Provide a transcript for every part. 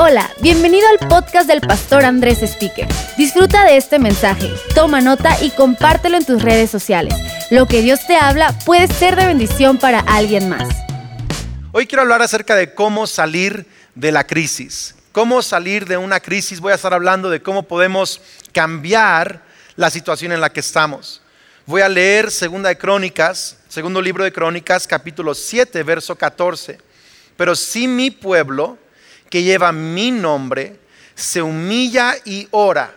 Hola, bienvenido al podcast del pastor Andrés Speaker. Disfruta de este mensaje, toma nota y compártelo en tus redes sociales. Lo que Dios te habla puede ser de bendición para alguien más. Hoy quiero hablar acerca de cómo salir de la crisis. Cómo salir de una crisis. Voy a estar hablando de cómo podemos cambiar la situación en la que estamos. Voy a leer Segunda de Crónicas, segundo libro de Crónicas, capítulo 7, verso 14. Pero si mi pueblo, que lleva mi nombre, se humilla y ora,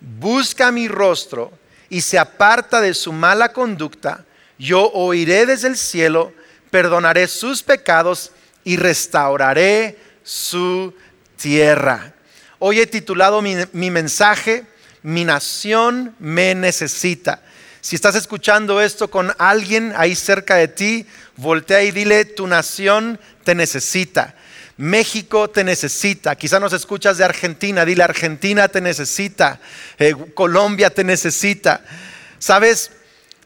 busca mi rostro y se aparta de su mala conducta, yo oiré desde el cielo, perdonaré sus pecados y restauraré su tierra. Hoy he titulado mi, mi mensaje, Mi nación me necesita. Si estás escuchando esto con alguien ahí cerca de ti, voltea y dile, tu nación te necesita. México te necesita. Quizá nos escuchas de Argentina, dile Argentina te necesita. Eh, Colombia te necesita. Sabes,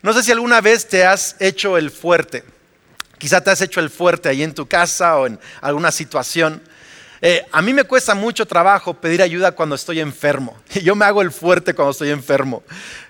no sé si alguna vez te has hecho el fuerte. Quizá te has hecho el fuerte ahí en tu casa o en alguna situación. Eh, a mí me cuesta mucho trabajo pedir ayuda cuando estoy enfermo. Yo me hago el fuerte cuando estoy enfermo.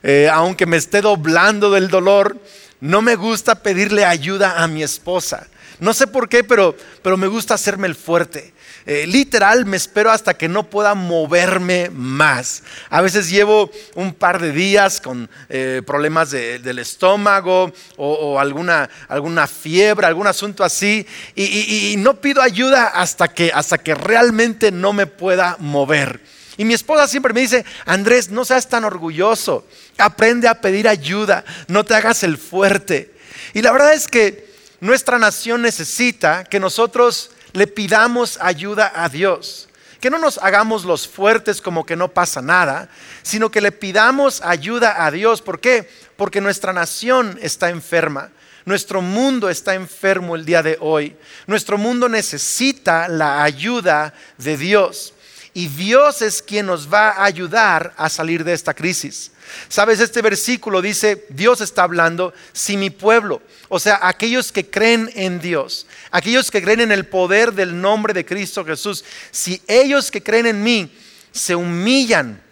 Eh, aunque me esté doblando del dolor, no me gusta pedirle ayuda a mi esposa. No sé por qué, pero, pero me gusta hacerme el fuerte. Eh, literal, me espero hasta que no pueda moverme más. A veces llevo un par de días con eh, problemas del estómago o, alguna, alguna, fiebre, algún asunto así, y, y, no pido ayuda hasta que, hasta que realmente no me pueda mover. Y mi esposa siempre me dice, Andrés, no seas tan orgulloso, aprende a pedir ayuda, no te hagas el fuerte. Y la verdad es que nuestra nación necesita que nosotros le pidamos ayuda a Dios. Que no nos hagamos los fuertes como que no pasa nada, sino que le pidamos ayuda a Dios. ¿Por qué? Porque nuestra nación está enferma. Nuestro mundo está enfermo el día de hoy. Nuestro mundo necesita la ayuda de Dios. Y Dios es quien nos va a ayudar a salir de esta crisis. Sabes, este versículo dice, Dios está hablando, si mi pueblo, o sea, aquellos que creen en Dios, aquellos que creen en el poder del nombre de Cristo Jesús, si ellos que creen en mí se humillan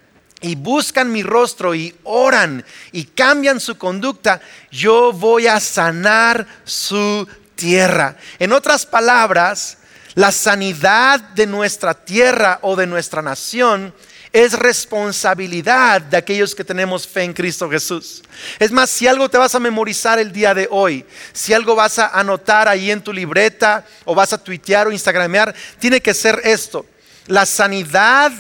y buscan mi rostro y oran y cambian su conducta, yo voy a sanar su tierra. En otras palabras, la sanidad de nuestra tierra o de nuestra nación es responsabilidad de aquellos que tenemos fe en Cristo Jesús. Es más, si algo te vas a memorizar el día de hoy, si algo vas a anotar ahí en tu libreta o vas a tuitear o instagramear, tiene que ser esto. La sanidad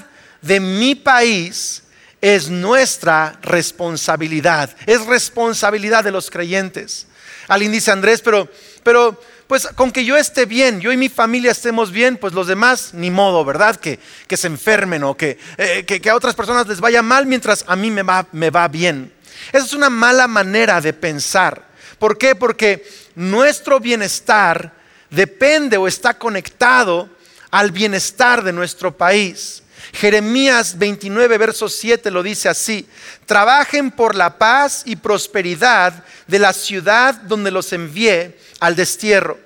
de mi país es nuestra responsabilidad, es responsabilidad de los creyentes. Alguien dice, Andrés, pero, pero pues con que yo esté bien, yo y mi familia estemos bien, pues los demás ni modo, ¿verdad? Que, se enfermen o que, eh, que, que, a otras personas les vaya mal mientras a mí me va, me va bien. Esa es una mala manera de pensar. ¿Por qué? Porque nuestro bienestar depende o está conectado al bienestar de nuestro país. Jeremías 29, verso 7 lo dice así, trabajen por la paz y prosperidad de la ciudad donde los envié al destierro.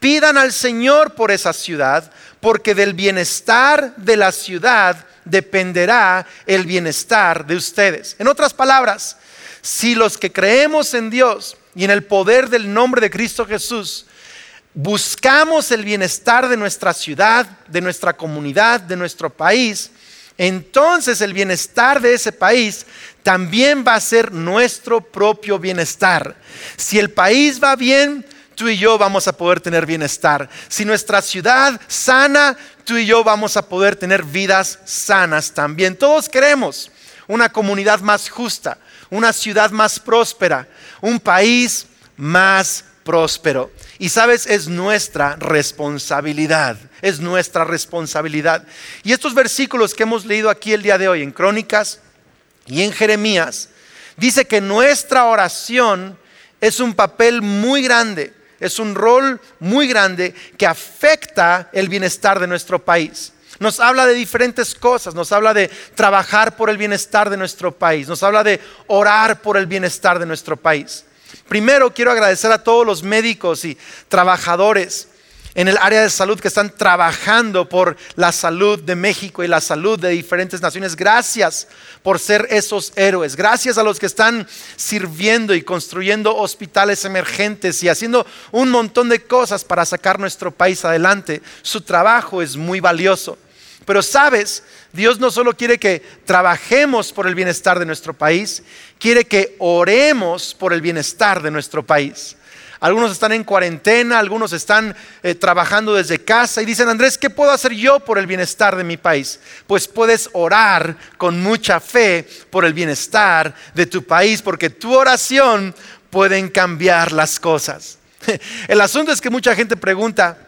Pidan al Señor por esa ciudad, porque del bienestar de la ciudad dependerá el bienestar de ustedes. En otras palabras, si los que creemos en Dios y en el poder del nombre de Cristo Jesús, buscamos el bienestar de nuestra ciudad, de nuestra comunidad, de nuestro país, entonces el bienestar de ese país también va a ser nuestro propio bienestar. Si el país va bien, tú y yo vamos a poder tener bienestar. Si nuestra ciudad sana, tú y yo vamos a poder tener vidas sanas también. Todos queremos una comunidad más justa, una ciudad más próspera, un país más próspero. Y sabes, es nuestra responsabilidad, es nuestra responsabilidad. Y estos versículos que hemos leído aquí el día de hoy en Crónicas y en Jeremías, dice que nuestra oración es un papel muy grande es un rol muy grande que afecta el bienestar de nuestro país. Nos habla de diferentes cosas, nos habla de trabajar por el bienestar de nuestro país, nos habla de orar por el bienestar de nuestro país. Primero quiero agradecer a todos los médicos y trabajadores en el área de salud que están trabajando por la salud de México y la salud de diferentes naciones. Gracias por ser esos héroes. Gracias a los que están sirviendo y construyendo hospitales emergentes y haciendo un montón de cosas para sacar nuestro país adelante. Su trabajo es muy valioso. Pero sabes, Dios no solo quiere que trabajemos por el bienestar de nuestro país, quiere que oremos por el bienestar de nuestro país. Algunos están en cuarentena, algunos están eh, trabajando desde casa y dicen, Andrés, ¿qué puedo hacer yo por el bienestar de mi país? Pues puedes orar con mucha fe por el bienestar de tu país, porque tu oración puede cambiar las cosas. El asunto es que mucha gente pregunta,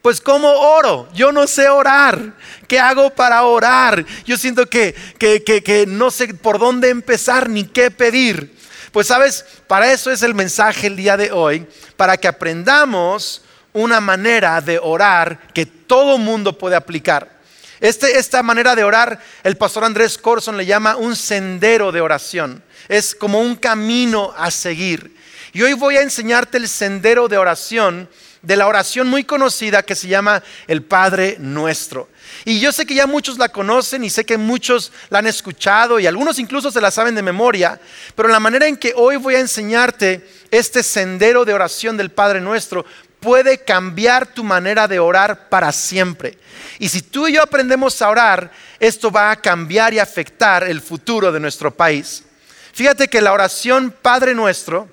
pues ¿cómo oro? Yo no sé orar. ¿Qué hago para orar? Yo siento que, que no sé por dónde empezar ni qué pedir. Pues sabes, para eso es el mensaje el día de hoy, para que aprendamos una manera de orar que todo mundo puede aplicar. Este, esta manera de orar, el pastor Andrés Corson le llama un sendero de oración. Es como un camino a seguir. Y hoy voy a enseñarte el sendero de oración de la oración muy conocida que se llama el Padre Nuestro. Y yo sé que ya muchos la conocen y sé que muchos la han escuchado y algunos incluso se la saben de memoria, pero la manera en que hoy voy a enseñarte este sendero de oración del Padre Nuestro puede cambiar tu manera de orar para siempre. Y si tú y yo aprendemos a orar, esto va a cambiar y afectar el futuro de nuestro país. Fíjate que la oración Padre Nuestro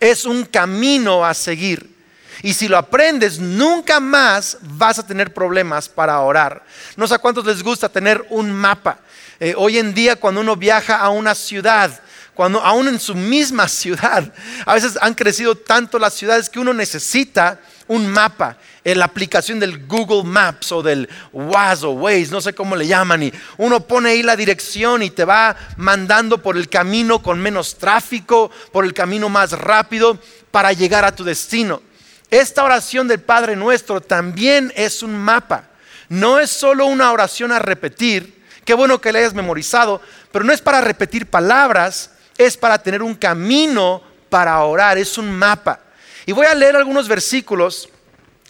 es un camino a seguir. Y si lo aprendes, nunca más vas a tener problemas para orar. No sé a cuántos les gusta tener un mapa. Eh, hoy en día cuando uno viaja a una ciudad, cuando aún en su misma ciudad, a veces han crecido tanto las ciudades que uno necesita un mapa, en la aplicación del Google Maps o del WAS o Waze, no sé cómo le llaman, y uno pone ahí la dirección y te va mandando por el camino con menos tráfico, por el camino más rápido para llegar a tu destino. Esta oración del Padre Nuestro también es un mapa. No es solo una oración a repetir. Qué bueno que la hayas memorizado, pero no es para repetir palabras, es para tener un camino para orar, es un mapa. Y voy a leer algunos versículos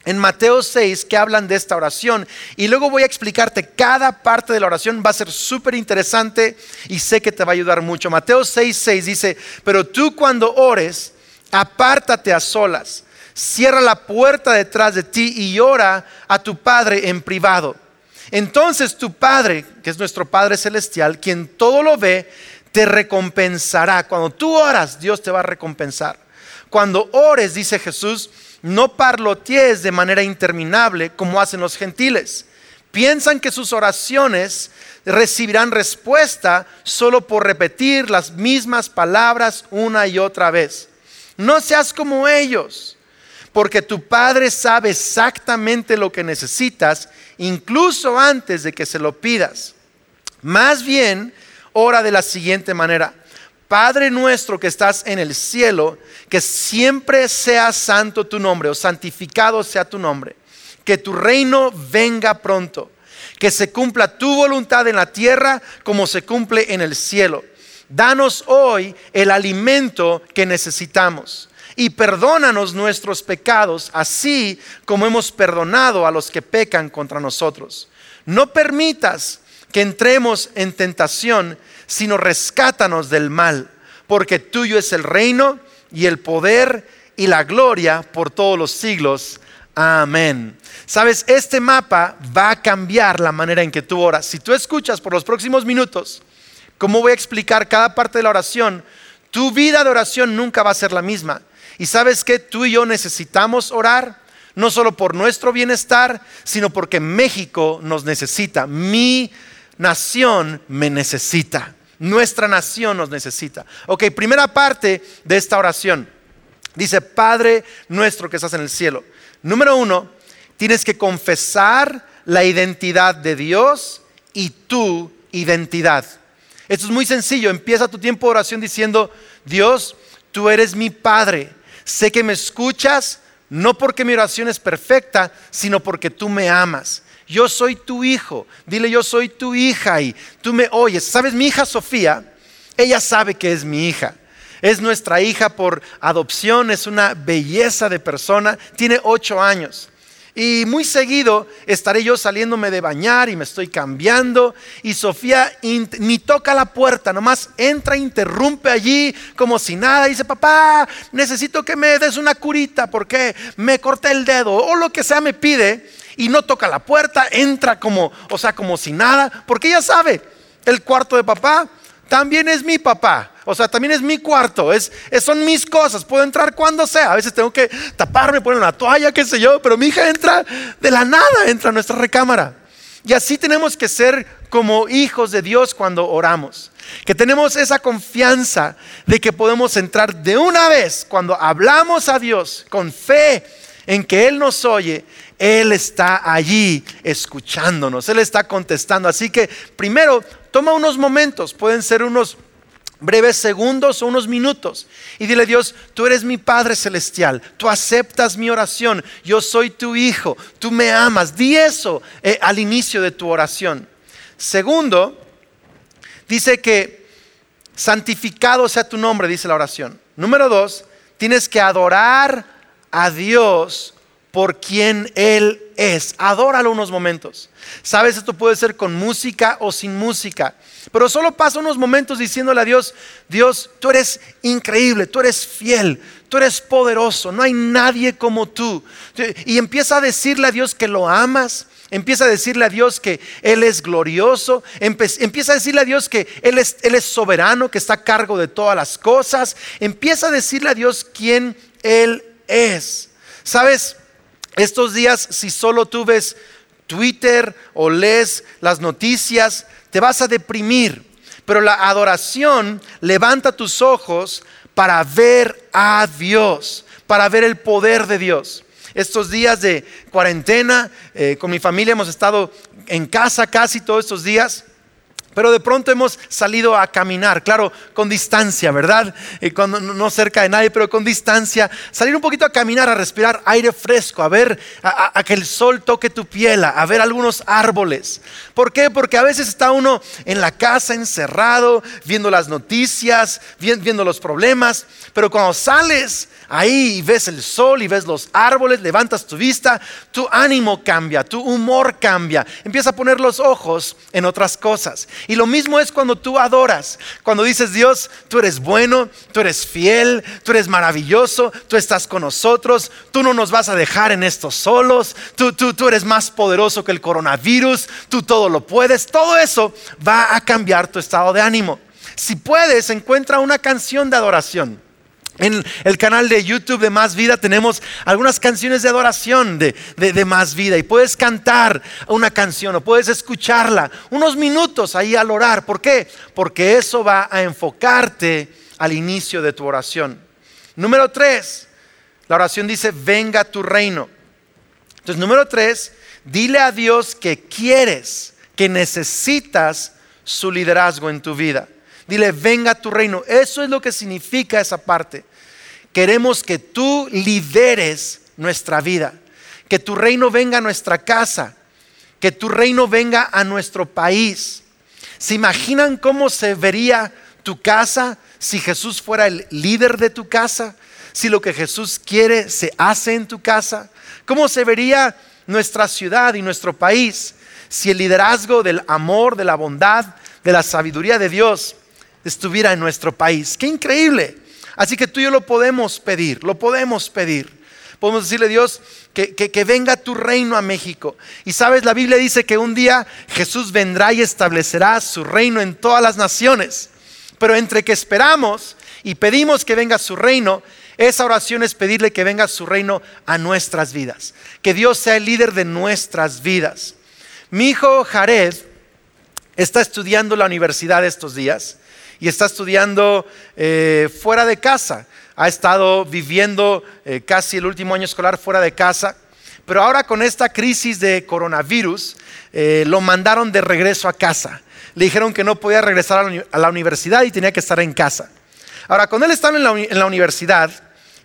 en Mateo 6 que hablan de esta oración y luego voy a explicarte cada parte de la oración, va a ser súper interesante y sé que te va a ayudar mucho. Mateo 6, 6 dice, pero tú cuando ores, apártate a solas cierra la puerta detrás de ti y ora a tu Padre en privado. Entonces tu Padre, que es nuestro Padre Celestial, quien todo lo ve, te recompensará. Cuando tú oras, Dios te va a recompensar. Cuando ores, dice Jesús, no parlotees de manera interminable como hacen los gentiles. Piensan que sus oraciones recibirán respuesta solo por repetir las mismas palabras una y otra vez. No seas como ellos porque tu Padre sabe exactamente lo que necesitas, incluso antes de que se lo pidas. Más bien, ora de la siguiente manera. Padre nuestro que estás en el cielo, que siempre sea santo tu nombre o santificado sea tu nombre. Que tu reino venga pronto. Que se cumpla tu voluntad en la tierra como se cumple en el cielo. Danos hoy el alimento que necesitamos y perdónanos nuestros pecados, así como hemos perdonado a los que pecan contra nosotros. No permitas que entremos en tentación, sino rescátanos del mal, porque tuyo es el reino y el poder y la gloria por todos los siglos. Amén. Sabes, este mapa va a cambiar la manera en que tú oras. Si tú escuchas por los próximos minutos cómo voy a explicar cada parte de la oración, tu vida de oración nunca va a ser la misma. Y sabes que tú y yo necesitamos orar, no solo por nuestro bienestar, sino porque México nos necesita. Mi nación me necesita. Nuestra nación nos necesita. Ok, primera parte de esta oración. Dice, Padre nuestro que estás en el cielo. Número uno, tienes que confesar la identidad de Dios y tu identidad. Esto es muy sencillo. Empieza tu tiempo de oración diciendo, Dios, tú eres mi Padre Sé que me escuchas no porque mi oración es perfecta, sino porque tú me amas. Yo soy tu hijo. Dile, yo soy tu hija y tú me oyes. ¿Sabes? Mi hija Sofía, ella sabe que es mi hija. Es nuestra hija por adopción, es una belleza de persona, tiene ocho años. Y muy seguido estaré yo saliéndome de bañar y me estoy cambiando. Y Sofía ni toca la puerta, nomás entra, interrumpe allí como si nada. dice, papá, necesito que me des una curita porque me corté el dedo o lo que sea me pide. Y no toca la puerta, entra como, o sea, como si nada. Porque ella sabe, el cuarto de papá también es mi papá. O sea, también es mi cuarto, es, son mis cosas, puedo entrar cuando sea. A veces tengo que taparme, poner una toalla, qué sé yo, pero mi hija entra de la nada, entra a nuestra recámara. Y así tenemos que ser como hijos de Dios cuando oramos. Que tenemos esa confianza de que podemos entrar de una vez cuando hablamos a Dios con fe en que Él nos oye. Él está allí escuchándonos, Él está contestando. Así que primero toma unos momentos, pueden ser unos breves segundos o unos minutos y dile Dios, tú eres mi Padre Celestial, tú aceptas mi oración, yo soy tu Hijo, tú me amas. Di eso eh, al inicio de tu oración. Segundo, dice que santificado sea tu nombre, dice la oración. Número dos, tienes que adorar a Dios por quien Él es. Adóralo unos momentos. Sabes, esto puede ser con música o sin música. Pero solo pasa unos momentos diciéndole a Dios, Dios, tú eres increíble, tú eres fiel, tú eres poderoso, no hay nadie como tú. Y empieza a decirle a Dios que lo amas, empieza a decirle a Dios que Él es glorioso, empieza a decirle a Dios que Él es, Él es soberano, que está a cargo de todas las cosas, empieza a decirle a Dios quién Él es. ¿Sabes? Estos días, si solo tú ves Twitter o lees las noticias, te vas a deprimir. Pero la adoración levanta tus ojos para ver a Dios, para ver el poder de Dios. Estos días de cuarentena, eh, con mi familia hemos estado en casa casi todos estos días. Pero de pronto hemos salido a caminar, claro, con distancia, ¿verdad? Eh, cuando, no cerca de nadie, pero con distancia. Salir un poquito a caminar, a respirar aire fresco, a ver, a, que el sol toque tu piel, a ver algunos árboles. ¿Por qué? Porque a veces está uno en la casa encerrado, viendo las noticias, viendo los problemas, pero cuando sales ahí y ves el sol y ves los árboles, levantas tu vista, tu ánimo cambia, tu humor cambia, empieza a poner los ojos en otras cosas. Y lo mismo es cuando tú adoras, cuando dices, Dios, tú eres bueno, tú eres fiel, tú eres maravilloso, tú estás con nosotros, tú no nos vas a dejar en esto solos, tú, tú, tú eres más poderoso que el coronavirus, tú todo lo puedes, todo eso va a cambiar tu estado de ánimo. Si puedes, encuentra una canción de adoración. En el canal de YouTube de Más Vida tenemos algunas canciones de adoración de, Más Vida y puedes cantar una canción o puedes escucharla unos minutos ahí al orar. ¿Por qué? Porque eso va a enfocarte al inicio de tu oración. Número tres, la oración dice, venga tu reino. Entonces, número tres, dile a Dios que quieres, que necesitas su liderazgo en tu vida. Dile, venga tu reino. Eso es lo que significa esa parte. Queremos que tú lideres nuestra vida, que tu reino venga a nuestra casa, que tu reino venga a nuestro país. ¿Se imaginan cómo se vería tu casa si Jesús fuera el líder de tu casa? Si lo que Jesús quiere se hace en tu casa. ¿Cómo se vería nuestra ciudad y nuestro país si el liderazgo del amor, de la bondad, de la sabiduría de Dios estuviera en nuestro país. Qué increíble. Así que tú y yo lo podemos pedir, lo podemos pedir. Podemos decirle a Dios que, que, venga tu reino a México. Y sabes, la Biblia dice que un día Jesús vendrá y establecerá su reino en todas las naciones. Pero entre que esperamos y pedimos que venga su reino, esa oración es pedirle que venga su reino a nuestras vidas. Que Dios sea el líder de nuestras vidas. Mi hijo Jared está estudiando la universidad estos días y está estudiando eh, fuera de casa. Ha estado viviendo eh, casi el último año escolar fuera de casa. Pero ahora con esta crisis de coronavirus, eh, lo mandaron de regreso a casa. Le dijeron que no podía regresar a la universidad y tenía que estar en casa. Ahora, cuando él está en la, universidad,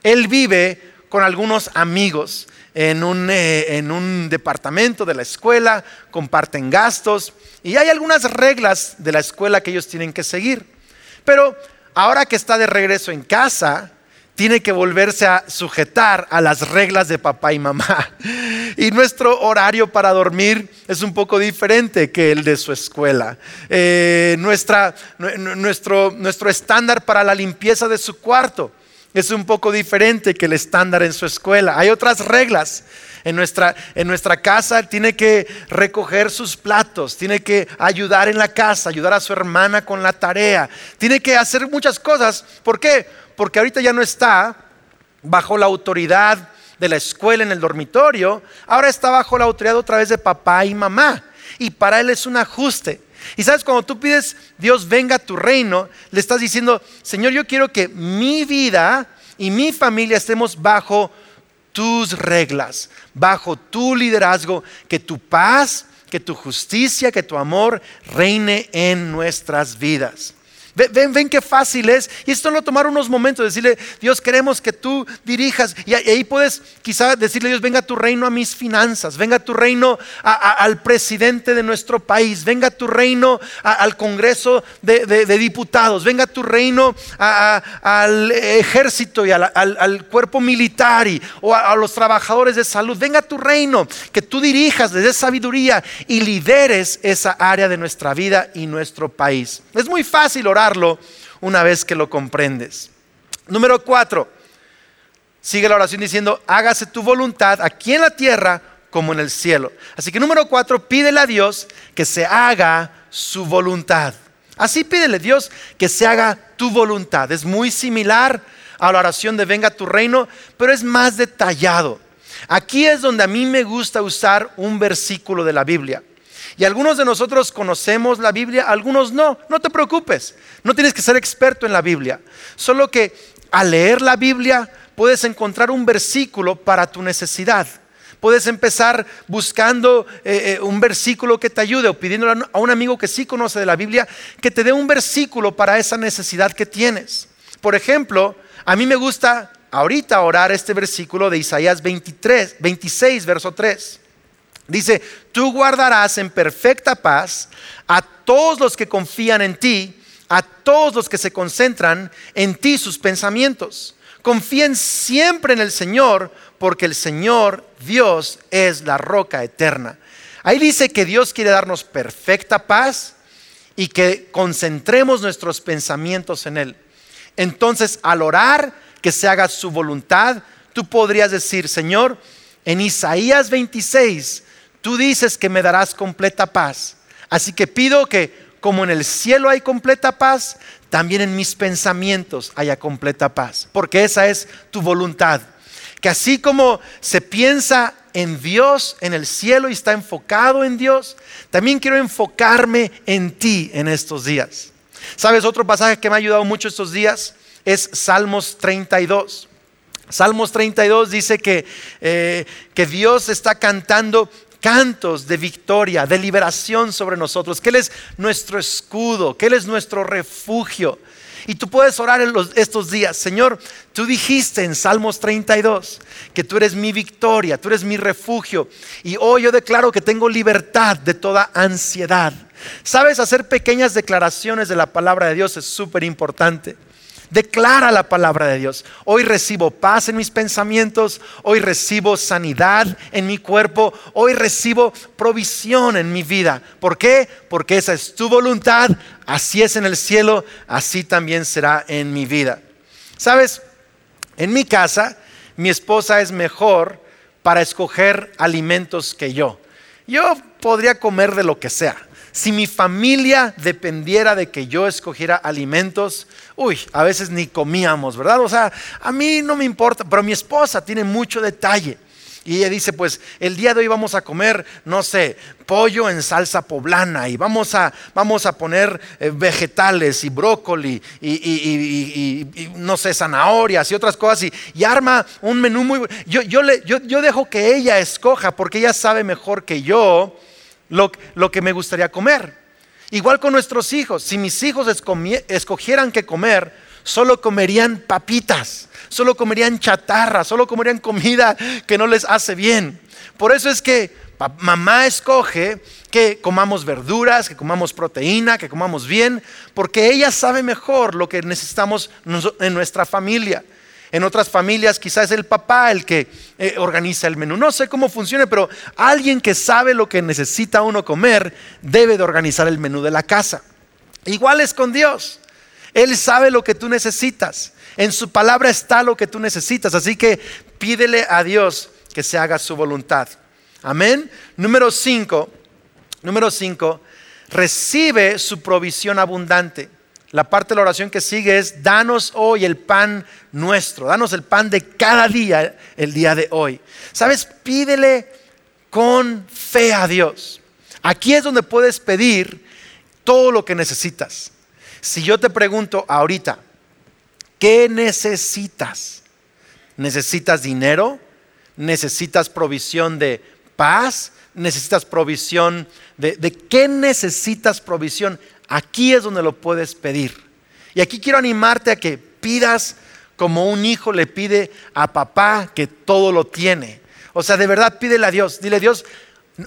él vive con algunos amigos en un, en un, departamento de la escuela, comparten gastos y hay algunas reglas de la escuela que ellos tienen que seguir. Pero ahora que está de regreso en casa, tiene que volverse a sujetar a las reglas de papá y mamá. Y nuestro horario para dormir es un poco diferente que el de su escuela. Eh, nuestra, nuestro, nuestro estándar para la limpieza de su cuarto es un poco diferente que el estándar en su escuela. Hay otras reglas. En nuestra, en nuestra casa tiene que recoger sus platos, tiene que ayudar en la casa, ayudar a su hermana con la tarea, tiene que hacer muchas cosas. ¿Por qué? Porque ahorita ya no está bajo la autoridad de la escuela en el dormitorio, ahora está bajo la autoridad otra vez de papá y mamá. Y para él es un ajuste. Y sabes, cuando tú pides, Dios venga a tu reino, le estás diciendo, Señor, yo quiero que mi vida y mi familia estemos bajo tus reglas, bajo tu liderazgo, que tu paz, que tu justicia, que tu amor reine en nuestras vidas. Ven, ven qué fácil es. Y esto lo tomar unos momentos, decirle, Dios, queremos que tú dirijas. Y ahí puedes quizá decirle, Dios, venga tu reino a mis finanzas, venga tu reino al presidente de nuestro país, venga tu reino al Congreso de, Diputados, venga tu reino al ejército y al, cuerpo militar y, o a, los trabajadores de salud. Venga tu reino, que tú dirijas desde sabiduría y lideres esa área de nuestra vida y nuestro país. Es muy fácil orar una vez que lo comprendes. Número cuatro, sigue la oración diciendo, hágase tu voluntad aquí en la tierra como en el cielo. Así que número cuatro, pídele a Dios que se haga su voluntad. Así pídele Dios que se haga tu voluntad. Es muy similar a la oración de venga tu reino, pero es más detallado. Aquí es donde a mí me gusta usar un versículo de la Biblia. Y algunos de nosotros conocemos la Biblia, algunos no. No te preocupes, no tienes que ser experto en la Biblia. Solo que al leer la Biblia puedes encontrar un versículo para tu necesidad. Puedes empezar buscando eh, eh, un versículo que te ayude o pidiéndole a un amigo que sí conoce de la Biblia que te dé un versículo para esa necesidad que tienes. Por ejemplo, a mí me gusta ahorita orar este versículo de Isaías 23, 26, verso 3. Dice, tú guardarás en perfecta paz a todos los que confían en ti, a todos los que se concentran en ti sus pensamientos. Confíen siempre en el Señor, porque el Señor Dios es la roca eterna. Ahí dice que Dios quiere darnos perfecta paz y que concentremos nuestros pensamientos en Él. Entonces, al orar que se haga su voluntad, tú podrías decir, Señor, en Isaías 26, Tú dices que me darás completa paz. Así que pido que como en el cielo hay completa paz, también en mis pensamientos haya completa paz. Porque esa es tu voluntad. Que así como se piensa en Dios, en el cielo y está enfocado en Dios, también quiero enfocarme en ti en estos días. ¿Sabes otro pasaje que me ha ayudado mucho estos días? Es Salmos 32. Salmos 32 dice que, eh, que Dios está cantando cantos de victoria, de liberación sobre nosotros, que Él es nuestro escudo, que Él es nuestro refugio. Y tú puedes orar en estos días, Señor, tú dijiste en Salmos 32 que tú eres mi victoria, tú eres mi refugio. Y hoy yo declaro que tengo libertad de toda ansiedad. Sabes, hacer pequeñas declaraciones de la palabra de Dios es súper importante. Declara la palabra de Dios. Hoy recibo paz en mis pensamientos, hoy recibo sanidad en mi cuerpo, hoy recibo provisión en mi vida. ¿Por qué? Porque esa es tu voluntad, así es en el cielo, así también será en mi vida. ¿Sabes? En mi casa, mi esposa es mejor para escoger alimentos que yo. Yo podría comer de lo que sea si mi familia dependiera de que yo escogiera alimentos, uy, a veces ni comíamos, ¿verdad? O sea, a mí no me importa, pero mi esposa tiene mucho detalle. Y ella dice, pues el día de hoy vamos a comer, no sé, pollo en salsa poblana y vamos a, vamos a poner eh, vegetales y brócoli y, no sé, zanahorias y otras cosas y, arma un menú muy... Yo, yo, le, yo, yo dejo que ella escoja porque ella sabe mejor que yo lo, que me gustaría comer. Igual con nuestros hijos. Si mis hijos escogieran que comer, solo comerían papitas, solo comerían chatarra, solo comerían comida que no les hace bien. Por eso es que mamá escoge que comamos verduras, que comamos proteína, que comamos bien, porque ella sabe mejor lo que necesitamos en nuestra familia. En otras familias quizás es el papá el que eh, organiza el menú. No sé cómo funciona, pero alguien que sabe lo que necesita uno comer debe de organizar el menú de la casa. Igual es con Dios. Él sabe lo que tú necesitas. En su palabra está lo que tú necesitas. Así que pídele a Dios que se haga su voluntad. Amén. Número 5. Número 5. Recibe su provisión abundante. La parte de la oración que sigue es, danos hoy el pan nuestro, danos el pan de cada día, el día de hoy. ¿Sabes? Pídele con fe a Dios. Aquí es donde puedes pedir todo lo que necesitas. Si yo te pregunto ahorita, ¿qué necesitas? ¿Necesitas dinero? ¿Necesitas provisión de paz? ¿Necesitas provisión de, qué necesitas provisión? Aquí es donde lo puedes pedir. Y aquí quiero animarte a que pidas como un hijo le pide a papá que todo lo tiene. O sea, de verdad pídele a Dios. Dile, Dios,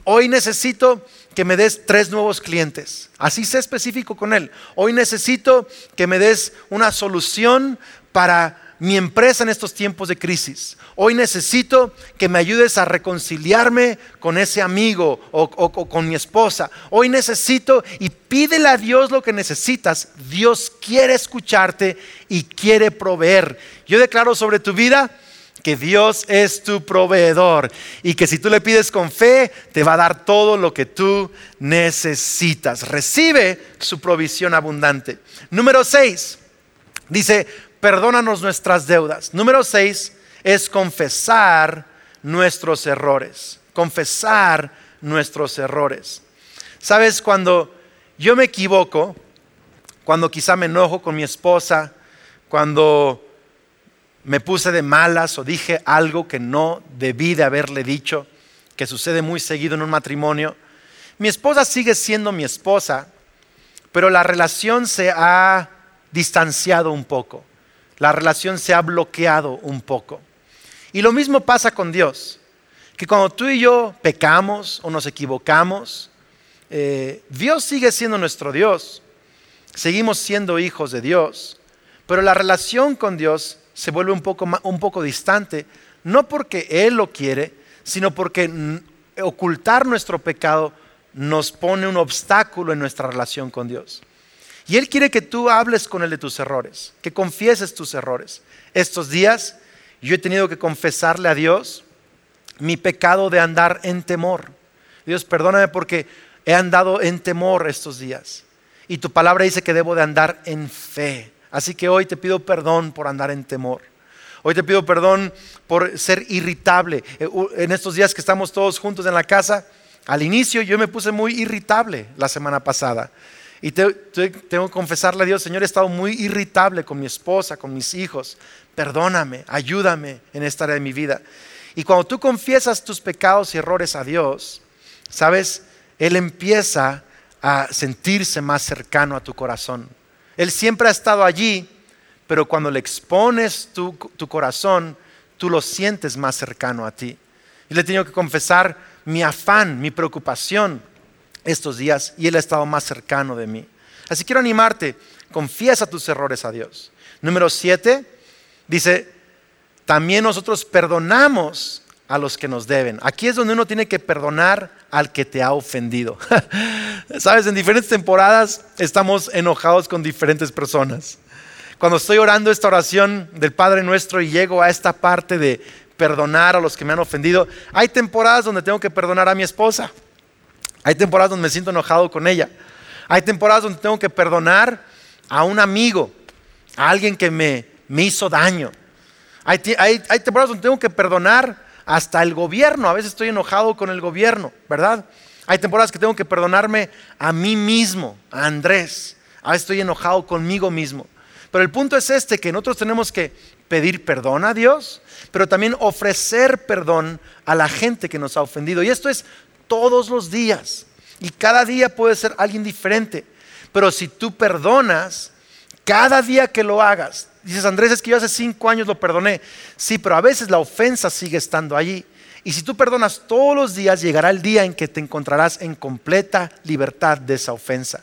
hoy necesito que me des tres nuevos clientes. Así sé específico con Él. Hoy necesito que me des una solución para mi empresa en estos tiempos de crisis. Hoy necesito que me ayudes a reconciliarme con ese amigo o, con mi esposa. Hoy necesito y pídele a Dios lo que necesitas. Dios quiere escucharte y quiere proveer. Yo declaro sobre tu vida que Dios es tu proveedor y que si tú le pides con fe, te va a dar todo lo que tú necesitas. Recibe su provisión abundante. Número 6. Dice, perdónanos nuestras deudas. Número seis es confesar nuestros errores. Confesar nuestros errores. Sabes, cuando yo me equivoco, cuando quizá me enojo con mi esposa, cuando me puse de malas o dije algo que no debí de haberle dicho, que sucede muy seguido en un matrimonio, mi esposa sigue siendo mi esposa, pero la relación se ha distanciado un poco la relación se ha bloqueado un poco. Y lo mismo pasa con Dios, que cuando tú y yo pecamos o nos equivocamos, eh, Dios sigue siendo nuestro Dios, seguimos siendo hijos de Dios, pero la relación con Dios se vuelve un poco, un poco distante, no porque Él lo quiere, sino porque ocultar nuestro pecado nos pone un obstáculo en nuestra relación con Dios. Y Él quiere que tú hables con Él de tus errores, que confieses tus errores. Estos días yo he tenido que confesarle a Dios mi pecado de andar en temor. Dios, perdóname porque he andado en temor estos días. Y tu palabra dice que debo de andar en fe. Así que hoy te pido perdón por andar en temor. Hoy te pido perdón por ser irritable. Eh, en estos días que estamos todos juntos en la casa, al inicio yo me puse muy irritable la semana pasada. Y tengo que confesarle a Dios, Señor, he estado muy irritable con mi esposa, con mis hijos. Perdóname, ayúdame en esta área de mi vida. Y cuando tú confiesas tus pecados y errores a Dios, sabes, Él empieza a sentirse más cercano a tu corazón. Él siempre ha estado allí, pero cuando le expones tu, corazón, tú lo sientes más cercano a ti. Y le he tenido que confesar mi afán, mi preocupación, estos días y Él ha estado más cercano de mí. Así quiero animarte, confiesa tus errores a Dios. Número siete, dice, también nosotros perdonamos a los que nos deben. Aquí es donde uno tiene que perdonar al que te ha ofendido. Sabes, en diferentes temporadas estamos enojados con diferentes personas. Cuando estoy orando esta oración del Padre Nuestro y llego a esta parte de perdonar a los que me han ofendido, hay temporadas donde tengo que perdonar a mi esposa. Hay temporadas donde me siento enojado con ella. Hay temporadas donde tengo que perdonar a un amigo, a alguien que me, me hizo daño. Hay, hay, temporadas donde tengo que perdonar hasta el gobierno. A veces estoy enojado con el gobierno, ¿verdad? Hay temporadas que tengo que perdonarme a mí mismo, a Andrés. A veces estoy enojado conmigo mismo. Pero el punto es este, que nosotros tenemos que pedir perdón a Dios, pero también ofrecer perdón a la gente que nos ha ofendido. Y esto es todos los días. Y cada día puede ser alguien diferente. Pero si tú perdonas, cada día que lo hagas, dices, Andrés, es que yo hace cinco años lo perdoné. Sí, pero a veces la ofensa sigue estando allí. Y si tú perdonas todos los días, llegará el día en que te encontrarás en completa libertad de esa ofensa.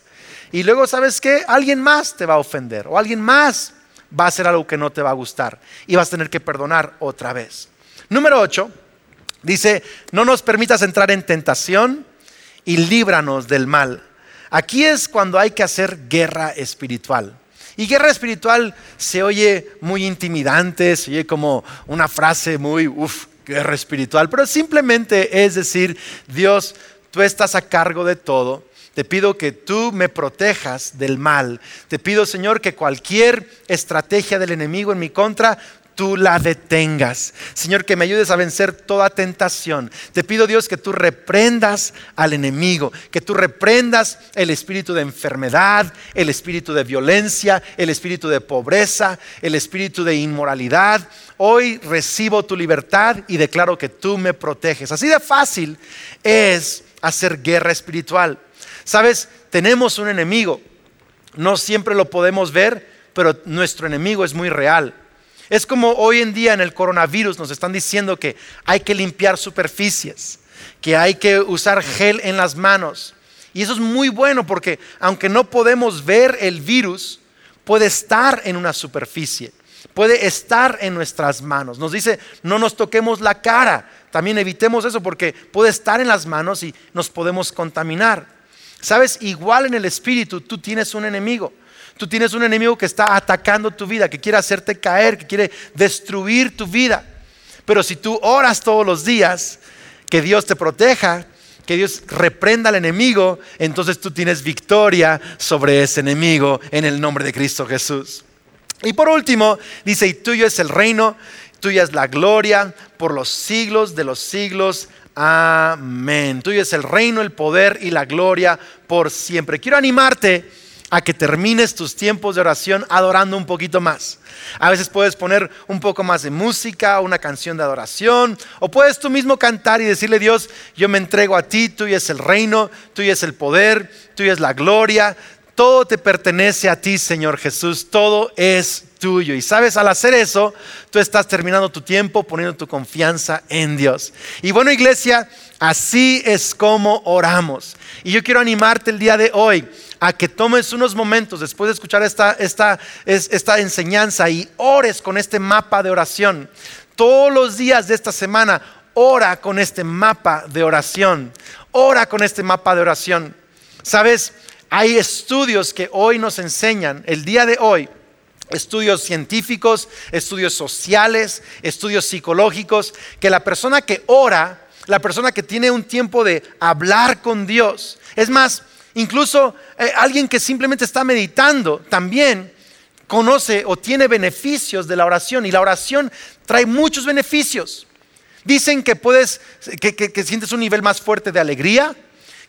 Y luego, ¿sabes qué? Alguien más te va a ofender o alguien más va a ser algo que no te va a gustar y vas a tener que perdonar otra vez. Número 8 dice, no nos permitas entrar en tentación y líbranos del mal. Aquí es cuando hay que hacer guerra espiritual. Y guerra espiritual se oye muy intimidante, se oye como una frase muy, uff, guerra espiritual, pero simplemente es decir, Dios, tú estás a cargo de todo. Te pido que tú me protejas del mal. Te pido, Señor, que cualquier estrategia del enemigo en mi contra, tú la detengas. Señor, que me ayudes a vencer toda tentación. Te pido, Dios, que tú reprendas al enemigo, que tú reprendas el espíritu de enfermedad, el espíritu de violencia, el espíritu de pobreza, el espíritu de inmoralidad. Hoy recibo tu libertad y declaro que tú me proteges. Así de fácil es hacer guerra espiritual. Sabes, tenemos un enemigo. No siempre lo podemos ver, pero nuestro enemigo es muy real. Es como hoy en día en el coronavirus nos están diciendo que hay que limpiar superficies, que hay que usar gel en las manos. Y eso es muy bueno porque aunque no podemos ver el virus, puede estar en una superficie, puede estar en nuestras manos. Nos dice, no nos toquemos la cara. También evitemos eso porque puede estar en las manos y nos podemos contaminar. Sabes, igual en el espíritu tú tienes un enemigo. Tú tienes un enemigo que está atacando tu vida, que quiere hacerte caer, que quiere destruir tu vida. Pero si tú oras todos los días, que Dios te proteja, que Dios reprenda al enemigo, entonces tú tienes victoria sobre ese enemigo en el nombre de Cristo Jesús. Y por último, dice, y tuyo es el reino, tuya es la gloria por los siglos de los siglos. Amén. Tuyo es el reino, el poder y la gloria por siempre. Quiero animarte a que termines tus tiempos de oración adorando un poquito más. A veces puedes poner un poco más de música, una canción de adoración, o puedes tú mismo cantar y decirle, Dios, yo me entrego a ti, tuyo es el reino, tuyo es el poder, tuyo es la gloria, todo te pertenece a ti, Señor Jesús, todo es tuyo. Y sabes, al hacer eso, tú estás terminando tu tiempo poniendo tu confianza en Dios. Y bueno, iglesia, así es como oramos. Y yo quiero animarte el día de hoy a que tomes unos momentos después de escuchar esta, esta, esta enseñanza y ores con este mapa de oración. Todos los días de esta semana, ora con este mapa de oración. Ora con este mapa de oración. Sabes, hay estudios que hoy nos enseñan, el día de hoy, estudios científicos, estudios sociales, estudios psicológicos, que la persona que ora, la persona que tiene un tiempo de hablar con Dios, es más, Incluso eh, alguien que simplemente está meditando también conoce o tiene beneficios de la oración y la oración trae muchos beneficios. Dicen que puedes, que, sientes un nivel más fuerte de alegría,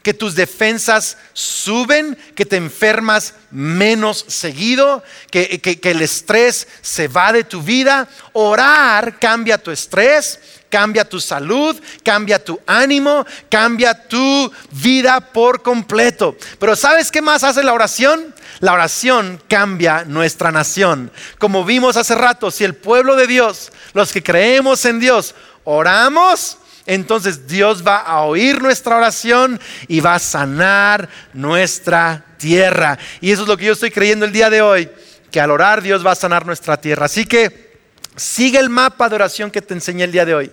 que tus defensas suben, que te enfermas menos seguido, que, que, el estrés se va de tu vida. Orar cambia tu estrés, cambia tu salud, cambia tu ánimo, cambia tu vida por completo. Pero ¿sabes qué más hace la oración? La oración cambia nuestra nación. Como vimos hace rato, si el pueblo de Dios, los que creemos en Dios, oramos, entonces Dios va a oír nuestra oración y va a sanar nuestra tierra. Y eso es lo que yo estoy creyendo el día de hoy, que al orar Dios va a sanar nuestra tierra. Así que sigue el mapa de oración que te enseñé el día de hoy.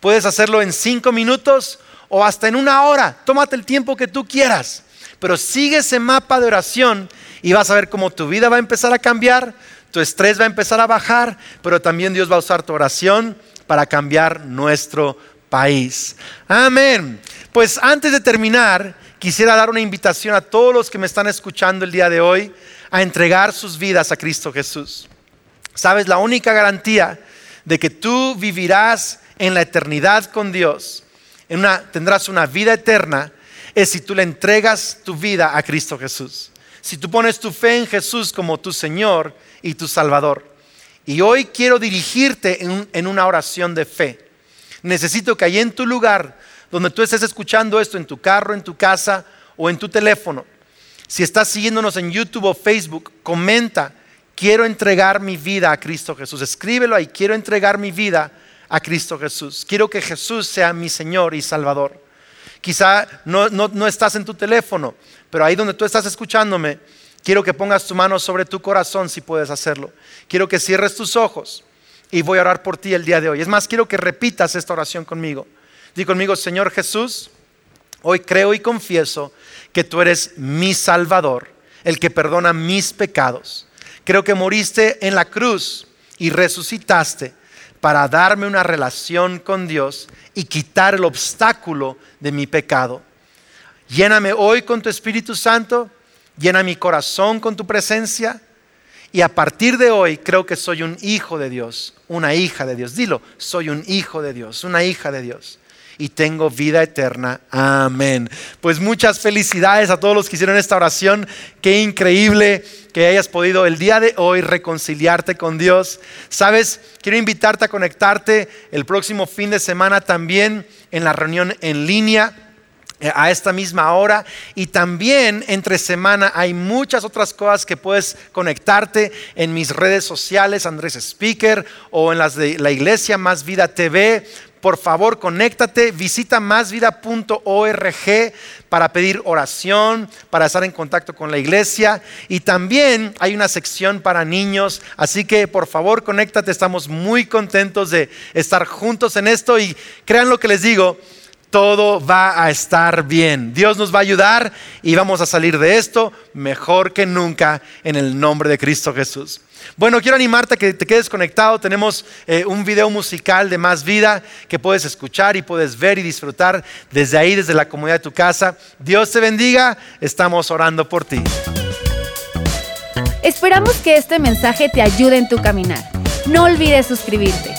Puedes hacerlo en cinco minutos o hasta en una hora. Tómate el tiempo que tú quieras. Pero sigue ese mapa de oración y vas a ver cómo tu vida va a empezar a cambiar, tu estrés va a empezar a bajar, pero también Dios va a usar tu oración para cambiar nuestro país. Amén. Pues antes de terminar, quisiera dar una invitación a todos los que me están escuchando el día de hoy a entregar sus vidas a Cristo Jesús. Sabes, la única garantía de que tú vivirás en la eternidad con Dios, tendrás una vida eterna, es si tú le entregas tu vida a Cristo Jesús. Si tú pones tu fe en Jesús como tu Señor y tu Salvador. Y hoy quiero dirigirte en, en una oración de fe. Necesito que ahí en tu lugar, donde tú estés escuchando esto, en tu carro, en tu casa o en tu teléfono, si estás siguiéndonos en YouTube o Facebook, comenta, quiero entregar mi vida a Cristo Jesús. Escríbelo ahí, quiero entregar mi vida a Cristo Jesús. Quiero que Jesús sea mi Señor y Salvador. Quizá no, no, estás en tu teléfono, pero ahí donde tú estás escuchándome, quiero que pongas tu mano sobre tu corazón si puedes hacerlo. Quiero que cierres tus ojos y voy a orar por ti el día de hoy. Es más, quiero que repitas esta oración conmigo. Di conmigo, Señor Jesús, hoy creo y confieso que tú eres mi Salvador, el que perdona mis pecados. Creo que moriste en la cruz y resucitaste para darme una relación con Dios y quitar el obstáculo de mi pecado. Lléname hoy con tu Espíritu Santo, llena mi corazón con tu presencia y a partir de hoy creo que soy un hijo de Dios, una hija de Dios. Dilo, soy un hijo de Dios, una hija de Dios. Y tengo vida eterna. Amén. Pues muchas felicidades a todos los que hicieron esta oración. Qué increíble que hayas podido el día de hoy reconciliarte con Dios. Sabes, quiero invitarte a conectarte el próximo fin de semana también en la reunión en línea a esta misma hora y también entre semana hay muchas otras cosas que puedes conectarte en mis redes sociales, Andrés Speaker o en las de la iglesia Más Vida TV. Por favor, conéctate, visita másvida.org para pedir oración, para estar en contacto con la iglesia. Y también hay una sección para niños, así que por favor, conéctate, estamos muy contentos de estar juntos en esto y crean lo que les digo, todo va a estar bien. Dios nos va a ayudar y vamos a salir de esto mejor que nunca en el nombre de Cristo Jesús. Bueno, quiero animarte a que te quedes conectado. Tenemos eh, un video musical de más vida que puedes escuchar y puedes ver y disfrutar desde ahí, desde la comodidad de tu casa. Dios te bendiga. Estamos orando por ti. Esperamos que este mensaje te ayude en tu caminar. No olvides suscribirte.